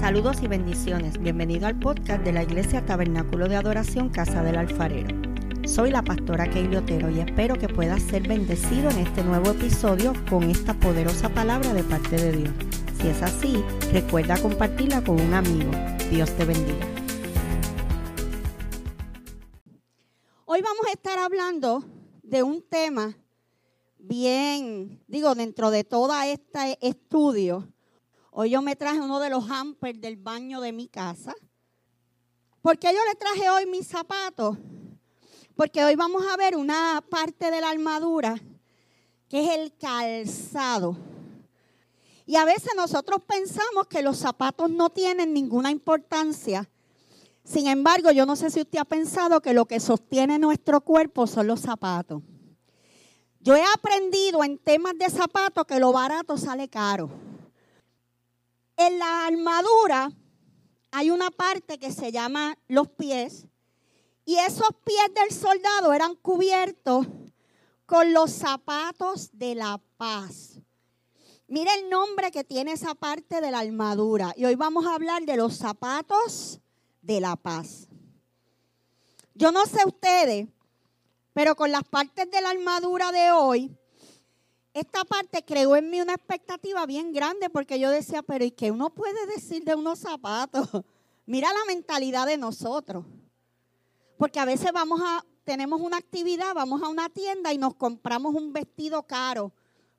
Saludos y bendiciones. Bienvenido al podcast de la Iglesia Tabernáculo de Adoración Casa del Alfarero. Soy la pastora Keili Otero y espero que puedas ser bendecido en este nuevo episodio con esta poderosa palabra de parte de Dios. Si es así, recuerda compartirla con un amigo. Dios te bendiga. Hoy vamos a estar hablando de un tema bien, digo, dentro de todo este estudio. Hoy yo me traje uno de los hampers del baño de mi casa. ¿Por qué yo le traje hoy mis zapatos? Porque hoy vamos a ver una parte de la armadura que es el calzado. Y a veces nosotros pensamos que los zapatos no tienen ninguna importancia. Sin embargo, yo no sé si usted ha pensado que lo que sostiene nuestro cuerpo son los zapatos. Yo he aprendido en temas de zapatos que lo barato sale caro. En la armadura hay una parte que se llama los pies y esos pies del soldado eran cubiertos con los zapatos de la paz. Mira el nombre que tiene esa parte de la armadura. Y hoy vamos a hablar de los zapatos de la paz. Yo no sé ustedes, pero con las partes de la armadura de hoy, esta parte creó en mí una expectativa bien grande porque yo decía, pero ¿y qué uno puede decir de unos zapatos? Mira la mentalidad de nosotros. Porque a veces vamos a, tenemos una actividad, vamos a una tienda y nos compramos un vestido caro.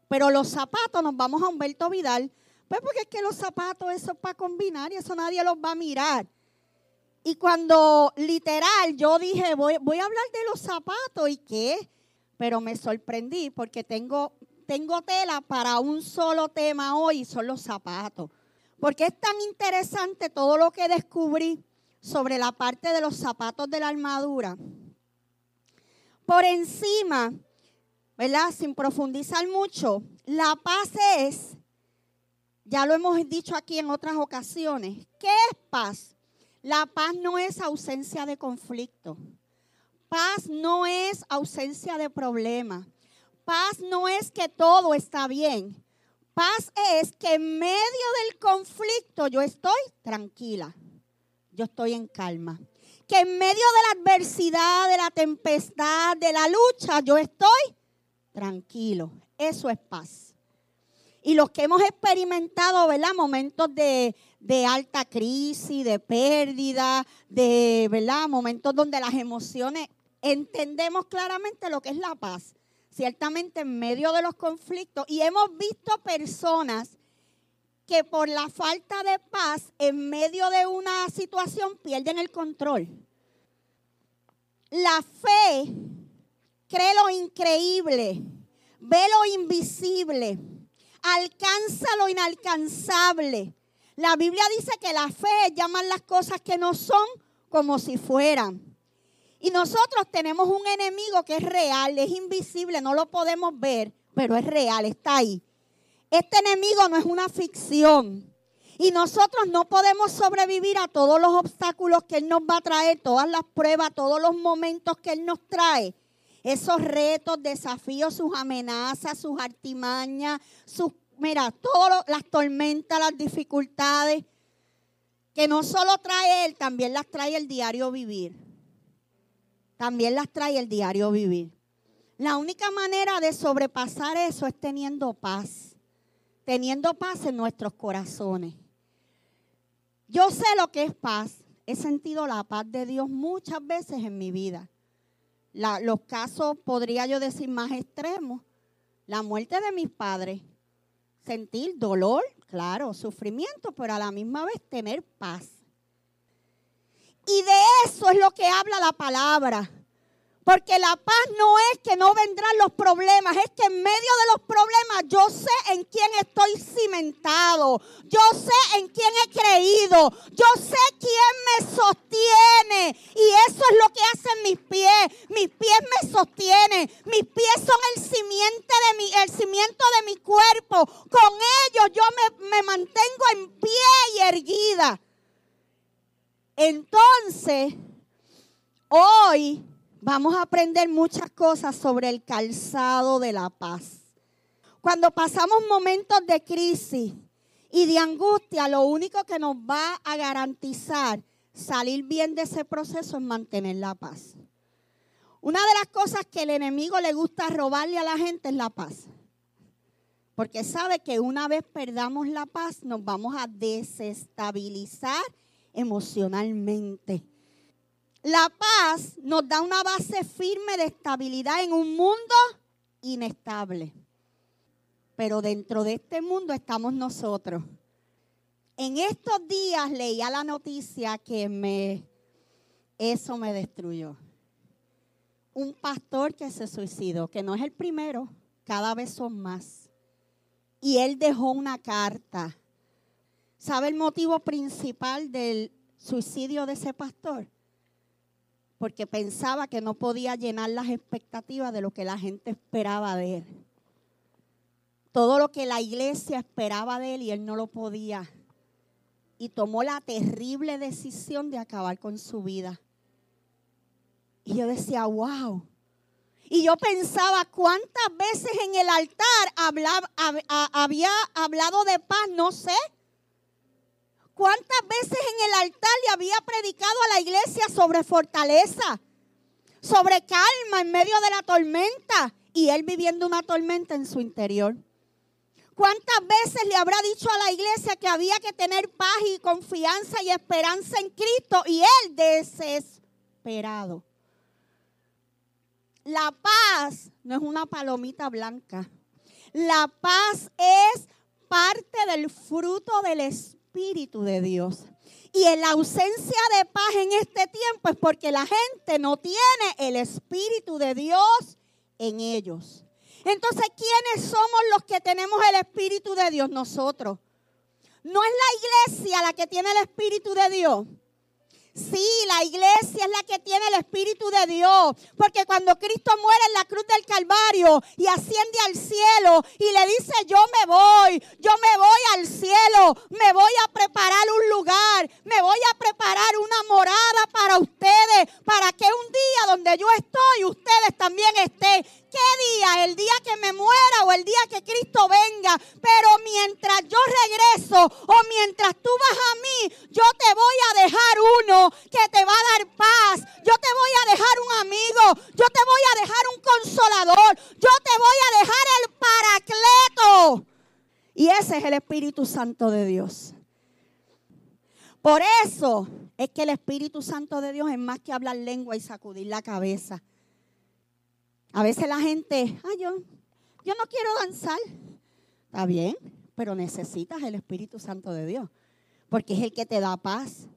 Pero los zapatos nos vamos a Humberto Vidal. Pues porque es que los zapatos, eso es para combinar y eso nadie los va a mirar. Y cuando literal yo dije, voy, voy a hablar de los zapatos y qué, pero me sorprendí porque tengo tengo tela para un solo tema hoy, son los zapatos. Porque es tan interesante todo lo que descubrí sobre la parte de los zapatos de la armadura. Por encima, ¿verdad? Sin profundizar mucho, la paz es, ya lo hemos dicho aquí en otras ocasiones, ¿qué es paz? La paz no es ausencia de conflicto. Paz no es ausencia de problemas. Paz no es que todo está bien. Paz es que en medio del conflicto yo estoy tranquila. Yo estoy en calma. Que en medio de la adversidad, de la tempestad, de la lucha, yo estoy tranquilo. Eso es paz. Y los que hemos experimentado, ¿verdad? Momentos de, de alta crisis, de pérdida, de, ¿verdad? Momentos donde las emociones entendemos claramente lo que es la paz ciertamente en medio de los conflictos y hemos visto personas que por la falta de paz en medio de una situación pierden el control. La fe cree lo increíble, ve lo invisible, alcanza lo inalcanzable. La Biblia dice que la fe es llamar las cosas que no son como si fueran. Y nosotros tenemos un enemigo que es real, es invisible, no lo podemos ver, pero es real, está ahí. Este enemigo no es una ficción. Y nosotros no podemos sobrevivir a todos los obstáculos que Él nos va a traer, todas las pruebas, todos los momentos que Él nos trae. Esos retos, desafíos, sus amenazas, sus artimañas, sus, mira, todas las tormentas, las dificultades, que no solo trae Él, también las trae el diario vivir también las trae el diario vivir. La única manera de sobrepasar eso es teniendo paz, teniendo paz en nuestros corazones. Yo sé lo que es paz, he sentido la paz de Dios muchas veces en mi vida. los casos, podría yo decir, más extremos, la muerte de mis padres, sentir dolor, claro, sufrimiento, pero a la misma vez tener paz. Y de eso es lo que habla la palabra. Porque la paz no es que no vendrán los problemas, es que en medio de los problemas yo sé en quién estoy cimentado, yo sé en quién he creído, yo sé quién me sostiene. Y eso es lo que hacen mis pies. Mis pies me sostienen, mis pies son el cimiento de mi, el cimiento de mi cuerpo. Con ellos yo me mantengo en pie y erguida. Entonces, hoy vamos a aprender muchas cosas sobre el calzado de la paz. Cuando pasamos momentos de crisis y de angustia, lo único que nos va a garantizar salir bien de ese proceso es mantener la paz. Una de las cosas que el enemigo le gusta robarle a la gente es la paz. Porque sabe que una vez perdamos la paz nos vamos a desestabilizar emocionalmente. La paz nos da una base firme de estabilidad en un mundo inestable. Pero dentro de este mundo estamos nosotros. En estos días leía la noticia que me eso me destruyó. Un pastor que se suicidó, que no es el primero, cada vez son más. Y él dejó una carta. ¿Sabe el motivo principal del suicidio de ese pastor? Porque pensaba que no podía llenar las expectativas de lo que la gente esperaba de él. Todo lo que la iglesia esperaba de él y él no lo podía y tomó la terrible decisión de acabar con su vida. Y yo decía, wow. Y yo pensaba cuántas veces en el altar había hablado de paz, no sé. ¿Cuántas veces en el altar le había predicado a la iglesia sobre fortaleza, sobre calma en medio de la tormenta? Y él viviendo una tormenta en su interior. ¿Cuántas veces le habrá dicho a la iglesia que había que tener paz y confianza y esperanza en Cristo? Y él desesperado. La paz no es una palomita blanca. La paz es parte del fruto del Espíritu de Dios. Y en la ausencia de paz en este tiempo es porque la gente no tiene el Espíritu de Dios en ellos. Entonces, ¿quiénes somos los que tenemos el Espíritu de Dios? Nosotros. No es la iglesia la que tiene el Espíritu de Dios. Sí, la iglesia es la que tiene el Espíritu de Dios. Porque cuando Cristo muere en la cruz del Calvario y asciende al cielo y le dice, yo me voy, yo me voy al cielo, me voy a preparar un lugar, me voy a preparar una morada para ustedes, para que un día donde yo estoy, ustedes también estén. ¿Qué día? El día que me muera o el día que Cristo venga. Pero mientras yo regreso o mientras tú vas a mí, yo te voy a dejar uno que te va a dar paz. Yo te voy a dejar un amigo. Yo te voy a dejar un consolador. Yo te voy a dejar el paracleto. Y ese es el Espíritu Santo de Dios. Por eso es que el Espíritu Santo de Dios es más que hablar lengua y sacudir la cabeza. A veces la gente, ay, yo, yo no quiero danzar. Está bien, pero necesitas el Espíritu Santo de Dios, porque es el que te da paz,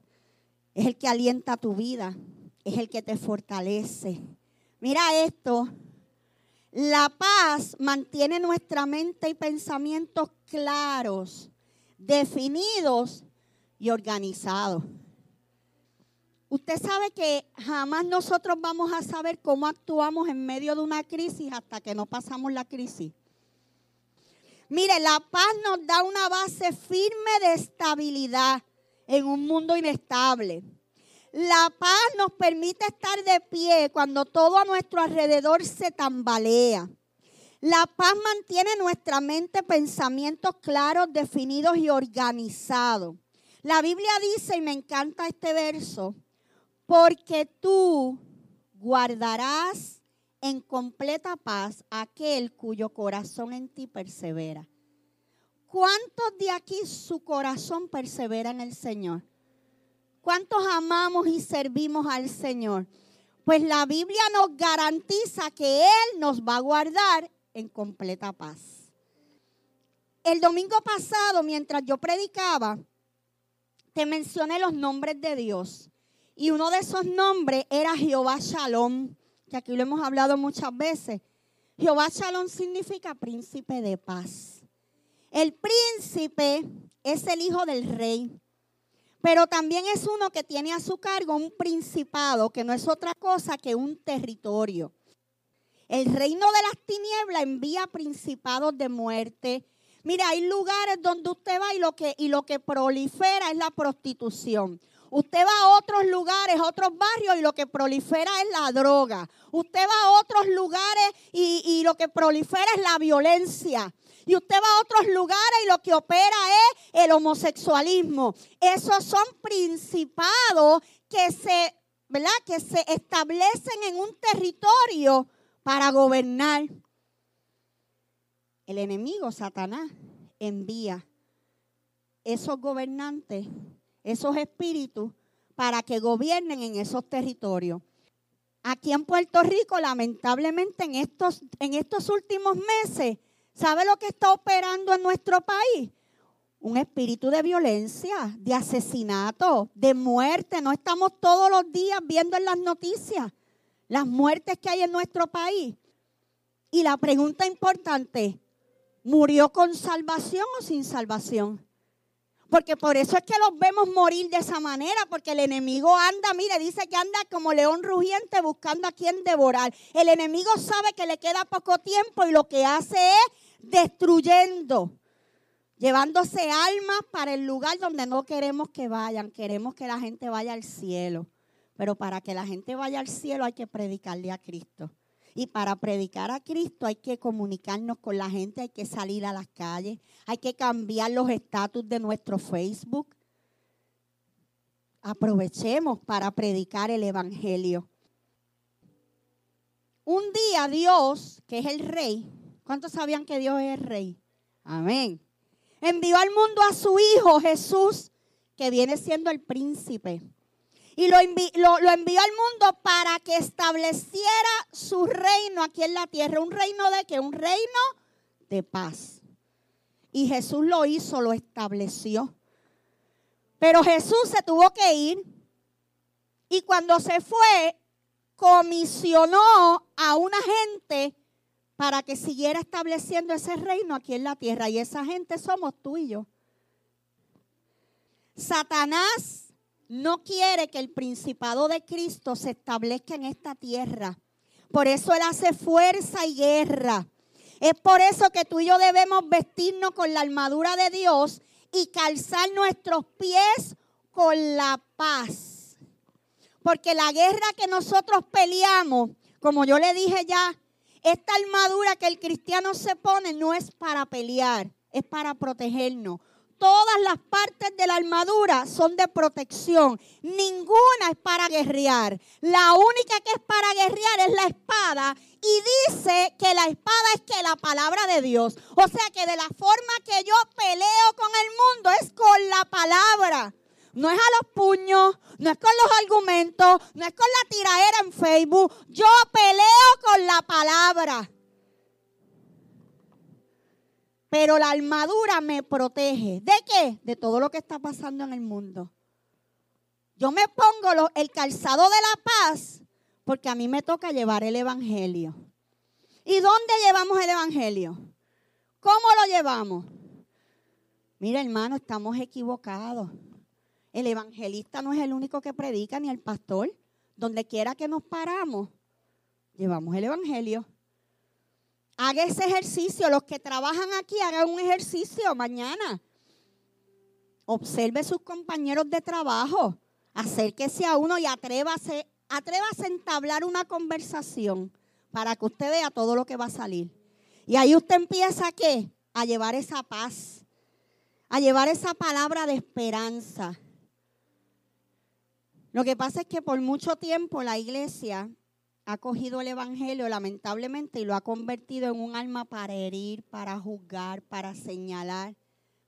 es el que alienta tu vida, es el que te fortalece. Mira esto, la paz mantiene nuestra mente y pensamientos claros, definidos y organizados. Usted sabe que jamás nosotros vamos a saber cómo actuamos en medio de una crisis hasta que no pasamos la crisis. Mire, la paz nos da una base firme de estabilidad en un mundo inestable. La paz nos permite estar de pie cuando todo a nuestro alrededor se tambalea. La paz mantiene nuestra mente pensamientos claros, definidos y organizados. La Biblia dice, y me encanta este verso, porque tú guardarás en completa paz aquel cuyo corazón en ti persevera. ¿Cuántos de aquí su corazón persevera en el Señor? ¿Cuántos amamos y servimos al Señor? Pues la Biblia nos garantiza que Él nos va a guardar en completa paz. El domingo pasado, mientras yo predicaba, te mencioné los nombres de Dios. Y uno de esos nombres era Jehová Shalom, que aquí lo hemos hablado muchas veces. Jehová Shalom significa príncipe de paz. El príncipe es el hijo del rey, pero también es uno que tiene a su cargo un principado, que no es otra cosa que un territorio. El reino de las tinieblas envía principados de muerte. Mira, hay lugares donde usted va y lo que, y lo que prolifera es la prostitución. Usted va a otros lugares, a otros barrios y lo que prolifera es la droga. Usted va a otros lugares y, lo que prolifera es la violencia. Y Y usted va a otros lugares y lo que opera es el homosexualismo. Esos son principados que se, ¿verdad? Que se establecen en un territorio para gobernar. El enemigo, Satanás, envía esos gobernantes, esos espíritus, para que gobiernen en esos territorios. Aquí en Puerto Rico, lamentablemente, en estos, en estos últimos meses, ¿sabe lo que está operando en nuestro país? Un espíritu de violencia, de asesinato, de muerte. No estamos todos los días viendo en las noticias las muertes que hay en nuestro país. Y la pregunta importante, ¿murió con salvación o sin salvación? Porque por eso es que los vemos morir de esa manera, porque el enemigo anda, mire, dice que anda como león rugiente buscando a quien devorar. El enemigo sabe que le queda poco tiempo y lo que hace es destruyendo, llevándose almas para el lugar donde no queremos que vayan. Queremos que la gente vaya al cielo. Pero para que la gente vaya al cielo hay que predicarle a Cristo. Y para predicar a Cristo hay que comunicarnos con la gente, hay que salir a las calles, hay que cambiar los estatus de nuestro Facebook. Aprovechemos para predicar el Evangelio. Un día Dios, que es el rey, ¿cuántos sabían que Dios es el rey? Amén. Envió al mundo a su Hijo Jesús, que viene siendo el príncipe y lo, envió al mundo para que estableciera su reino aquí en la tierra. ¿Un reino de qué? Un reino de paz. Y Jesús lo hizo, lo estableció. Pero Jesús se tuvo que ir. Y cuando se fue, comisionó a una gente para que siguiera estableciendo ese reino aquí en la tierra. Y esa gente somos tú y yo. Satanás no quiere que el principado de Cristo se establezca en esta tierra. Por eso Él hace fuerza y guerra. Es por eso que tú y yo debemos vestirnos con la armadura de Dios y calzar nuestros pies con la paz. Porque la guerra que nosotros peleamos, como yo le dije ya, esta armadura que el cristiano se pone no es para pelear, es para protegernos todas las partes de la armadura son de protección. Ninguna es para guerrear. La única que es para guerrear es la espada. Y dice que la espada es que la palabra de Dios. O sea que de la forma que yo peleo con el mundo es con la palabra. No es a los puños, no es con los argumentos, no es con la tiraera en Facebook. Yo peleo con la palabra. Pero la armadura me protege. ¿De qué? De todo lo que está pasando en el mundo. Yo me pongo el calzado de la paz porque a mí me toca llevar el Evangelio. ¿Y dónde llevamos el Evangelio? ¿Cómo lo llevamos? Mira, hermano, estamos equivocados. El evangelista no es el único que predica, ni el pastor. Donde quiera que nos paramos, llevamos el Evangelio. Haga ese ejercicio. Los que trabajan aquí, hagan un ejercicio mañana. Observe sus compañeros de trabajo. Acérquese a uno y atrévase, atrévase a entablar una conversación para que usted vea todo lo que va a salir. Y ahí usted empieza qué? A llevar esa paz, a llevar esa palabra de esperanza. Lo que pasa es que por mucho tiempo la iglesia ha cogido el Evangelio lamentablemente y lo ha convertido en un alma para herir, para juzgar, para señalar,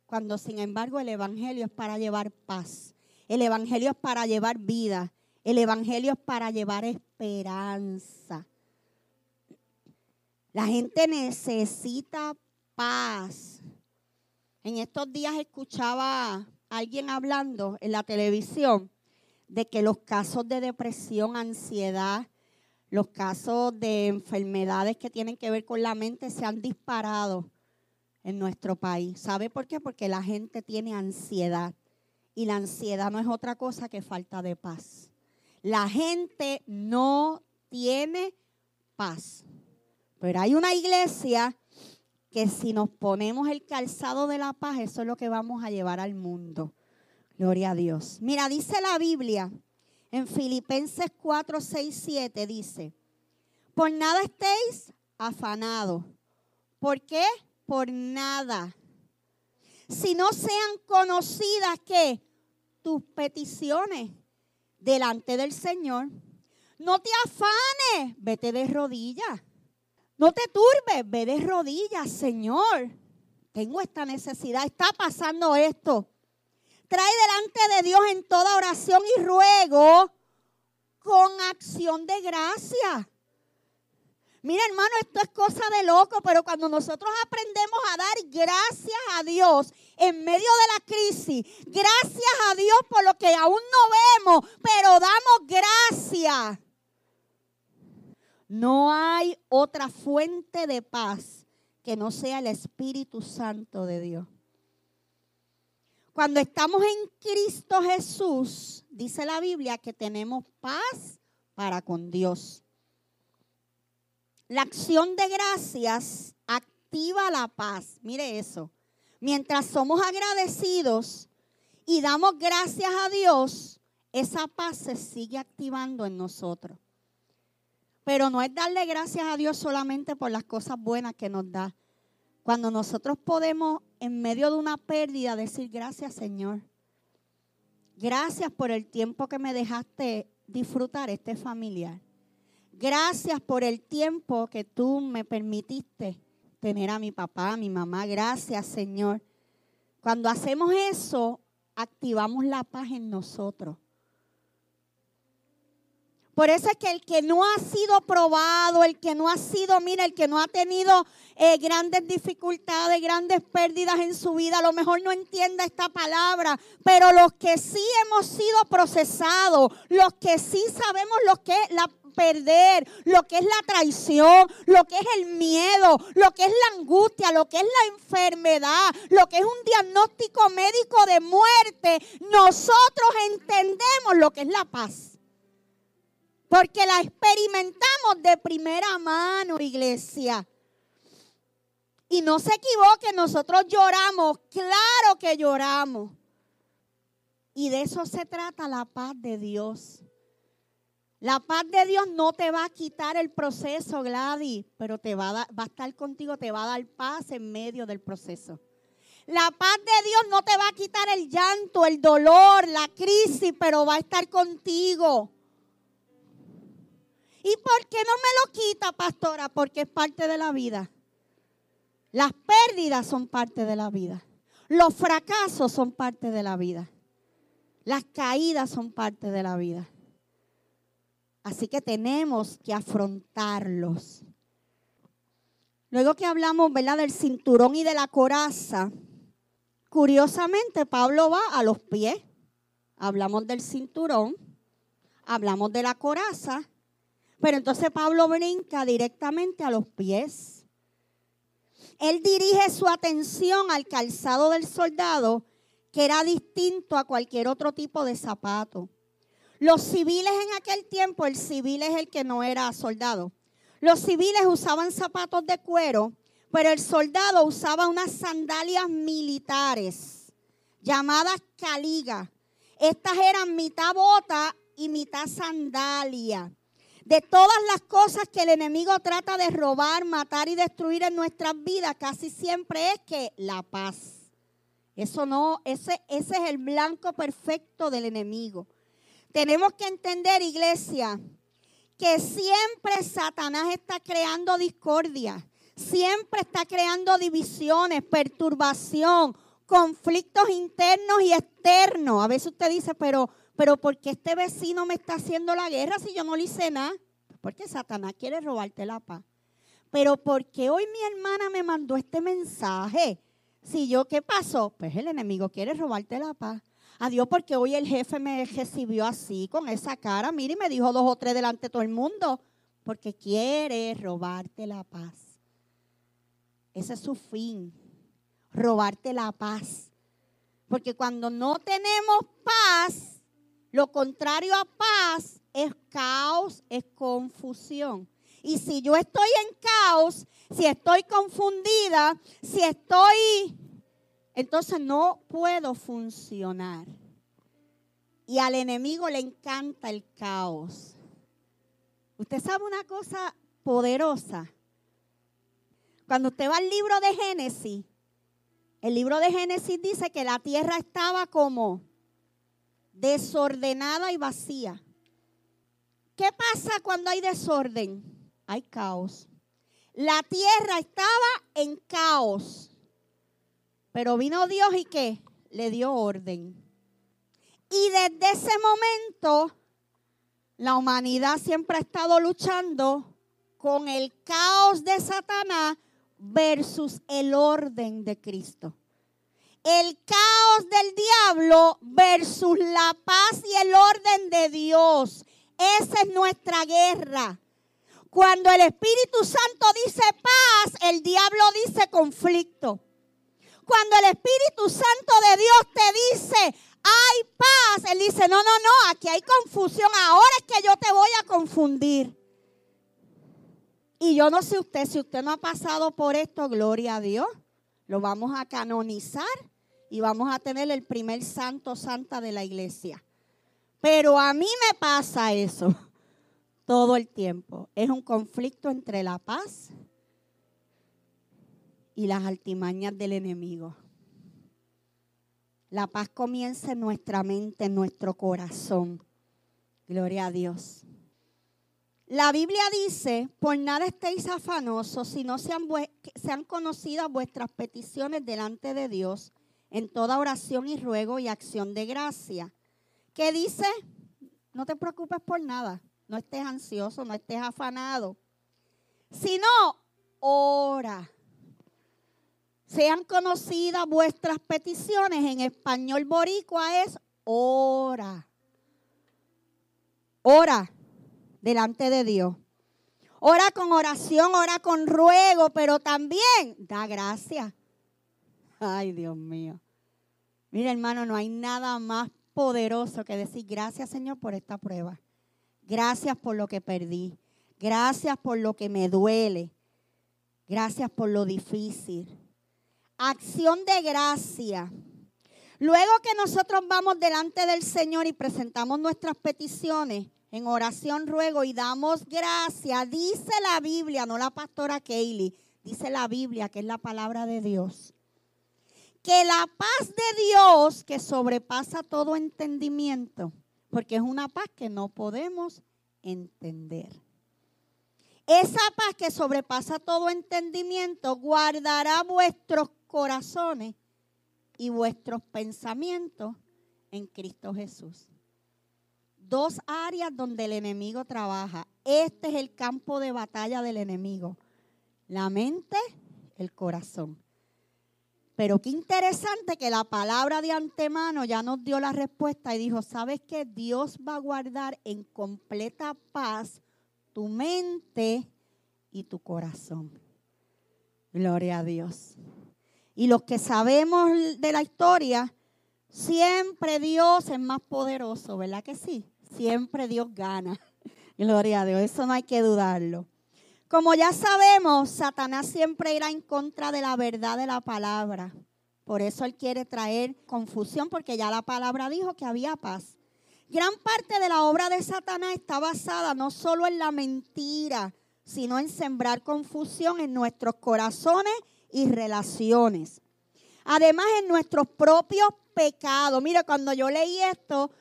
cuando sin embargo el Evangelio es para llevar paz, el Evangelio es para llevar vida, el Evangelio es para llevar esperanza. La gente necesita paz. En estos días escuchaba a alguien hablando en la televisión de que los casos de depresión, ansiedad, los casos de enfermedades que tienen que ver con la mente se han disparado en nuestro país. ¿Sabe por qué? Porque la gente tiene ansiedad. Y la ansiedad no es otra cosa que falta de paz. La gente no tiene paz. Pero hay una iglesia que si nos ponemos el calzado de la paz, eso es lo que vamos a llevar al mundo. Gloria a Dios. Mira, dice la Biblia en Filipenses 4, 6, 7 dice, por nada estéis afanados. ¿Por qué? por nada, si no sean conocidas que tus peticiones delante del Señor. No te afanes, vete de rodillas. No te turbes, ve de rodillas, Señor. Tengo esta necesidad, está pasando esto. Trae delante de Dios en toda oración y ruego con acción de gracia. Mira, hermano, esto es cosa de loco, pero cuando nosotros aprendemos a dar gracias a Dios en medio de la crisis, gracias a Dios por lo que aún no vemos, pero damos gracias. No hay otra fuente de paz que no sea el Espíritu Santo de Dios. Cuando estamos en Cristo Jesús, dice la Biblia que tenemos paz para con Dios. La acción de gracias activa la paz. Mire eso. Mientras somos agradecidos y damos gracias a Dios, esa paz se sigue activando en nosotros. Pero no es darle gracias a Dios solamente por las cosas buenas que nos da. Cuando nosotros podemos, en medio de una pérdida, decir gracias Señor. Gracias por el tiempo que me dejaste disfrutar este familiar. Gracias por el tiempo que tú me permitiste tener a mi papá, a mi mamá. Gracias, Señor. Cuando hacemos eso, activamos la paz en nosotros. Por eso es que el que no ha sido probado, el que no ha sido, mira, el que no ha tenido eh, grandes dificultades, grandes pérdidas en su vida, a lo mejor no entienda esta palabra, pero los que sí hemos sido procesados, los que sí sabemos lo que la perder, lo que es la traición, lo que es el miedo, lo que es la angustia, lo que es la enfermedad, lo que es un diagnóstico médico de muerte, nosotros entendemos lo que es la paz. Porque la experimentamos de primera mano, iglesia. Y no se equivoque, nosotros lloramos, claro que lloramos. Y de eso se trata la paz de Dios. La paz de Dios no te va a quitar el proceso, Gladys, pero te va a, va a estar contigo, te va a dar paz en medio del proceso. La paz de Dios no te va a quitar el llanto, el dolor, la crisis, pero va a estar contigo. ¿Y por qué no me lo quita, pastora? Porque es parte de la vida. Las pérdidas son parte de la vida. Los fracasos son parte de la vida. Las caídas son parte de la vida. Así que tenemos que afrontarlos. Luego que hablamos, ¿verdad? Del cinturón y de la coraza, curiosamente Pablo va a los pies. Hablamos del cinturón, hablamos de la coraza, pero entonces Pablo brinca directamente a los pies. Él dirige su atención al calzado del soldado, que era distinto a cualquier otro tipo de zapato. Los civiles en aquel tiempo, el civil es el que no era soldado. Los civiles usaban zapatos de cuero, pero el soldado usaba unas sandalias militares llamadas caliga. Estas eran mitad bota y mitad sandalia. De todas las cosas que el enemigo trata de robar, matar y destruir en nuestras vidas, casi siempre es que la paz. Eso no, ese, ese es el blanco perfecto del enemigo. Tenemos que entender, iglesia, que siempre Satanás está creando discordia, siempre está creando divisiones, perturbación, conflictos internos y externos. A veces usted dice, pero, pero ¿por qué este vecino me está haciendo la guerra si yo no le hice nada? Porque Satanás quiere robarte la paz. Pero ¿por qué hoy mi hermana me mandó este mensaje? Si yo, ¿qué pasó? Pues el enemigo quiere robarte la paz. Adiós, porque hoy el jefe me recibió así, con esa cara. Mire, y me dijo dos o tres delante de todo el mundo. Porque quiere robarte la paz. Ese es su fin. Robarte la paz. Porque cuando no tenemos paz, lo contrario a paz es caos, es confusión. Y si yo estoy en caos, si estoy confundida, si estoy entonces no puedo funcionar. Y al enemigo le encanta el caos. Usted sabe una cosa poderosa. Cuando usted va al libro de Génesis, el libro de Génesis dice que la tierra estaba como desordenada y vacía. ¿Qué pasa cuando hay desorden? Hay caos. La tierra estaba en caos. Pero vino Dios y qué? Le dio orden. Y desde ese momento, la humanidad siempre ha estado luchando con el caos de Satanás versus el orden de Cristo. El caos del diablo versus la paz y el orden de Dios. Esa es nuestra guerra. Cuando el Espíritu Santo dice paz, el diablo dice conflicto. Cuando el Espíritu Santo de Dios te dice, hay paz, Él dice, no, no, no, aquí hay confusión, ahora es que yo te voy a confundir. Y yo no sé usted, si usted no ha pasado por esto, gloria a Dios, lo vamos a canonizar y vamos a tener el primer santo santa de la iglesia. Pero a mí me pasa eso todo el tiempo. Es un conflicto entre la paz y las altimañas del enemigo. La paz comienza en nuestra mente, en nuestro corazón. Gloria a Dios. La Biblia dice, por nada estéis afanosos, si no sean, sean conocidas vuestras peticiones delante de Dios en toda oración y ruego y acción de gracia. ¿Qué dice? No te preocupes por nada, no estés ansioso, no estés afanado, sino ora. Sean conocidas vuestras peticiones, en español boricua es ora. Ora delante de Dios. Ora con oración, ora con ruego, pero también da gracias. Ay, Dios mío. Mira, hermano, no hay nada más poderoso que decir gracias, Señor, por esta prueba. Gracias por lo que perdí. Gracias por lo que me duele. Gracias por lo difícil. Acción de gracia. Luego que nosotros vamos delante del Señor y presentamos nuestras peticiones, en oración ruego y damos gracias. Dice la Biblia, no la pastora Kaylee, dice la Biblia que es la palabra de Dios. Que la paz de Dios que sobrepasa todo entendimiento, porque es una paz que no podemos entender. Esa paz que sobrepasa todo entendimiento guardará vuestros corazones y vuestros pensamientos en Cristo Jesús dos áreas donde el enemigo trabaja. Este es el campo de batalla del enemigo. La mente, el corazón. Pero qué interesante que la palabra de antemano ya nos dio la respuesta y dijo, ¿sabes qué? Dios va a guardar en completa paz tu mente y tu corazón. Gloria a Dios. Y los que sabemos de la historia, siempre Dios es más poderoso, ¿verdad que sí? siempre Dios gana. Gloria a Dios, eso no hay que dudarlo. Como ya sabemos, Satanás siempre irá en contra de la verdad de la palabra. Por eso él quiere traer confusión, porque ya la palabra dijo que había paz. Gran parte de la obra de Satanás está basada no solo en la mentira, sino en sembrar confusión en nuestros corazones y relaciones. Además, en nuestros propios pecados. Mira, cuando yo leí esto,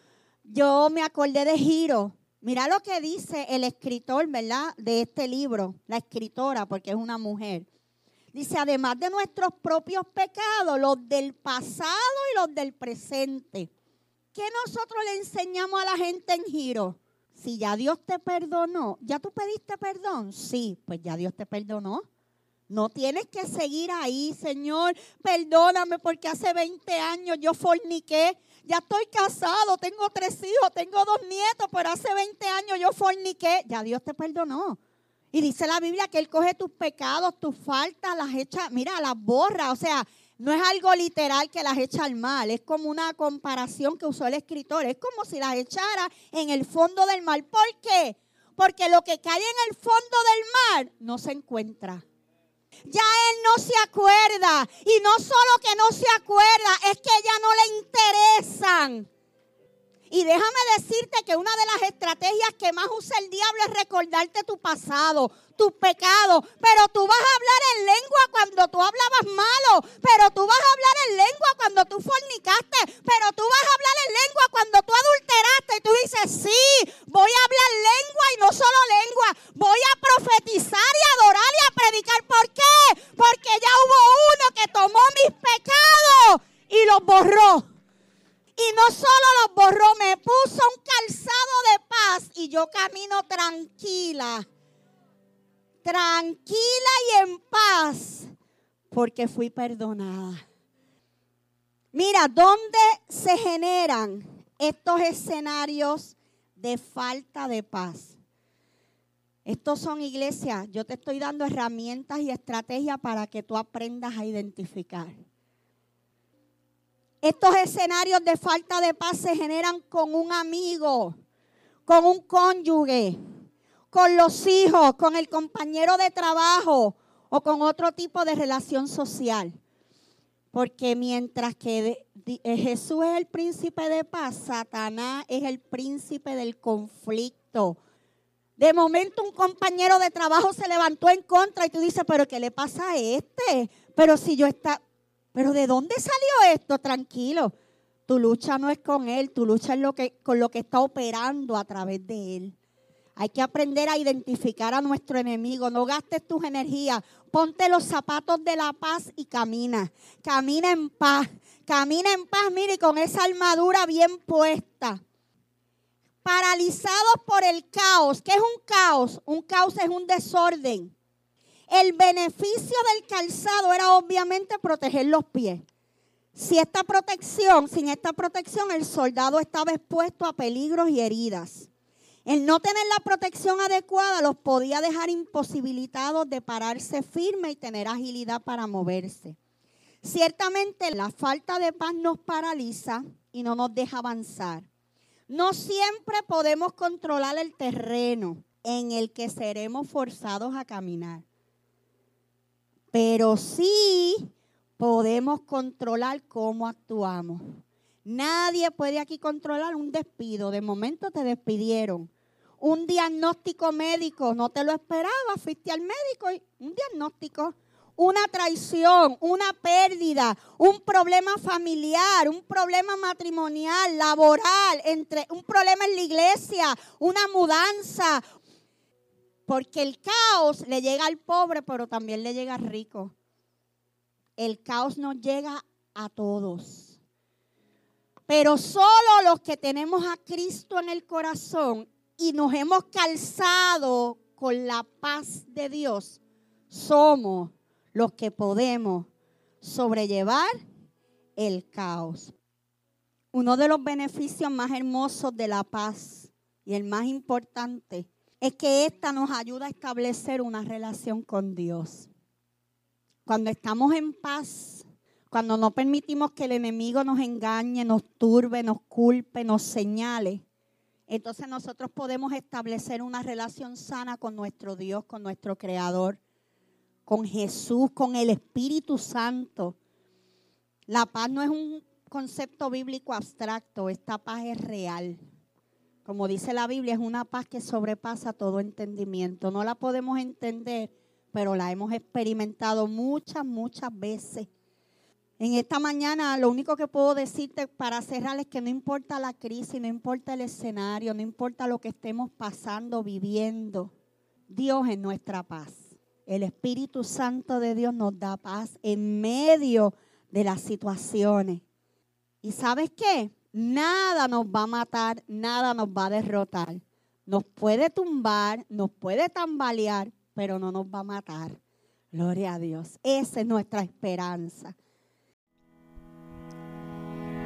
yo me acordé de Giro. Mira lo que dice el escritor, ¿verdad? De este libro, la escritora, porque es una mujer. Dice, además de nuestros propios pecados, los del pasado y los del presente. ¿Qué nosotros le enseñamos a la gente en Giro? Si ya Dios te perdonó, ¿ya tú pediste perdón? Sí, pues ya Dios te perdonó. No tienes que seguir ahí, Señor, perdóname porque hace 20 años yo forniqué ya estoy casado, tengo tres hijos, tengo dos nietos, pero hace 20 años yo forniqué. Ya Dios te perdonó. Y dice la Biblia que Él coge tus pecados, tus faltas, las echa, mira, las borra. O sea, no es algo literal que las echa al mal, es como una comparación que usó el escritor. Es como si las echara en el fondo del mar. ¿Por qué? Porque lo que cae en el fondo del mar no se encuentra. Ya él no se acuerda. Y no solo que no se acuerda, es que ya no le interesan. Y déjame decirte que una de las estrategias que más usa el diablo es recordarte tu pasado, tus pecados. Pero tú vas a hablar en lengua cuando tú hablabas malo. Pero tú vas a hablar en lengua cuando tú fui perdonada. Mira, ¿dónde se generan estos escenarios de falta de paz? Estos son iglesias. Yo te estoy dando herramientas y estrategias para que tú aprendas a identificar. Estos escenarios de falta de paz se generan con un amigo, con un cónyuge, con los hijos, con el compañero de trabajo o con otro tipo de relación social. Porque mientras que eh, Jesús es el príncipe de paz, Satanás es el príncipe del conflicto. De momento un compañero de trabajo se levantó en contra y tú dices, pero ¿qué le pasa a este? Pero si yo está, pero ¿de dónde salió esto? Tranquilo. Tu lucha no es con él, tu lucha es lo que, con lo que está operando a través de él. Hay que aprender a identificar a nuestro enemigo. No gastes tus energías. Ponte los zapatos de la paz y camina. Camina en paz. Camina en paz, mire, con esa armadura bien puesta. Paralizados por el caos. ¿Qué es un caos? Un caos es un desorden. El beneficio del calzado era obviamente proteger los pies. Si esta protección, sin esta protección, el soldado estaba expuesto a peligros y heridas. El no tener la protección adecuada los podía dejar imposibilitados de pararse firme y tener agilidad para moverse. Ciertamente la falta de paz nos paraliza y no nos deja avanzar. No siempre podemos controlar el terreno en el que seremos forzados a caminar pero sí podemos controlar cómo actuamos. Nadie puede aquí controlar un despido. De momento te despidieron. Un diagnóstico médico, no te lo esperaba, fuiste al médico y un diagnóstico. Una traición, una pérdida, un problema familiar, un problema matrimonial, laboral, entre, un problema en la iglesia, una mudanza, porque el caos le llega al pobre, pero también le llega al rico. El caos nos llega a todos. Pero solo los que tenemos a Cristo en el corazón y nos hemos calzado con la paz de Dios, somos los que podemos sobrellevar el caos. Uno de los beneficios más hermosos de la paz y el más importante es que esta nos ayuda a establecer una relación con Dios. Cuando estamos en paz, cuando no permitimos que el enemigo nos engañe, nos turbe, nos culpe, nos señale, entonces nosotros podemos establecer una relación sana con nuestro Dios, con nuestro Creador, con Jesús, con el Espíritu Santo. La paz no es un concepto bíblico abstracto, esta paz es real. Como dice la Biblia, es una paz que sobrepasa todo entendimiento. No la podemos entender, pero la hemos experimentado muchas, muchas veces. En esta mañana lo único que puedo decirte para cerrar es que no importa la crisis, no importa el escenario, no importa lo que estemos pasando, viviendo, Dios es nuestra paz. El Espíritu Santo de Dios nos da paz en medio de las situaciones. ¿Y sabes qué? Nada nos va a matar, nada nos va a derrotar. Nos puede tumbar, nos puede tambalear, pero no nos va a matar. Gloria a Dios. Esa es nuestra esperanza.